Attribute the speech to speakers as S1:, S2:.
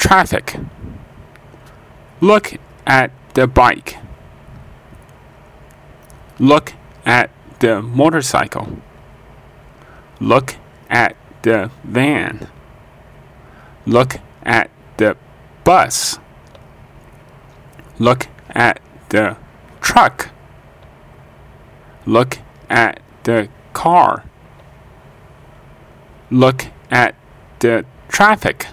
S1: traffic. Look at the bike. Look at the motorcycle. Look at the van. Look at the bus. Look at the truck. Look at the car. Look at the traffic.